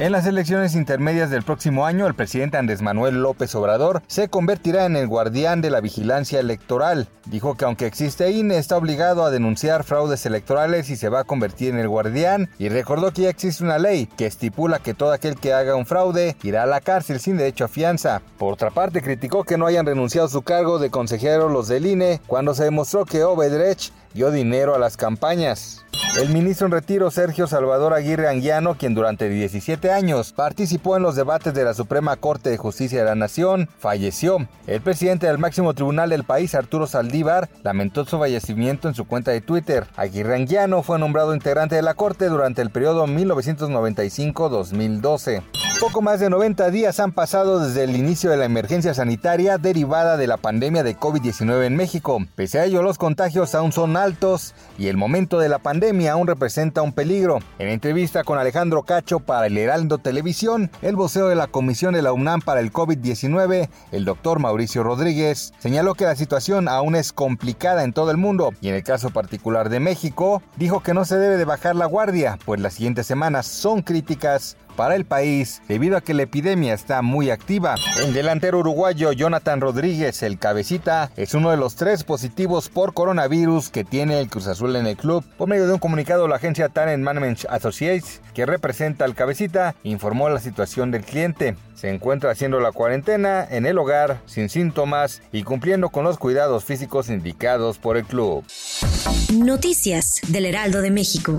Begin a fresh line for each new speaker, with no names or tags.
En las elecciones intermedias del próximo año, el presidente Andrés Manuel López Obrador se convertirá en el guardián de la vigilancia electoral. Dijo que aunque existe INE, está obligado a denunciar fraudes electorales y se va a convertir en el guardián. Y recordó que ya existe una ley que estipula que todo aquel que haga un fraude irá a la cárcel sin derecho a fianza. Por otra parte, criticó que no hayan renunciado a su cargo de consejero los del INE cuando se demostró que Obedrech dio dinero a las campañas. El ministro en retiro Sergio Salvador Aguirre Anguiano, quien durante 17 años participó en los debates de la Suprema Corte de Justicia de la Nación, falleció. El presidente del máximo tribunal del país, Arturo Saldívar, lamentó su fallecimiento en su cuenta de Twitter. Aguirre Anguiano fue nombrado integrante de la Corte durante el periodo 1995-2012. Poco más de 90 días han pasado desde el inicio de la emergencia sanitaria derivada de la pandemia de COVID-19 en México. Pese a ello, los contagios aún son altos y el momento de la pandemia aún representa un peligro. En entrevista con Alejandro Cacho para el Heraldo Televisión, el voceo de la Comisión de la UNAM para el COVID-19, el doctor Mauricio Rodríguez, señaló que la situación aún es complicada en todo el mundo y en el caso particular de México, dijo que no se debe de bajar la guardia, pues las siguientes semanas son críticas para el país debido a que la epidemia está muy activa. El delantero uruguayo Jonathan Rodríguez, el cabecita, es uno de los tres positivos por coronavirus que tiene el Cruz Azul en el club. Por medio de un comunicado, la agencia Talent Management Associates, que representa al cabecita, informó la situación del cliente. Se encuentra haciendo la cuarentena en el hogar sin síntomas y cumpliendo con los cuidados físicos indicados por el club.
Noticias del Heraldo de México.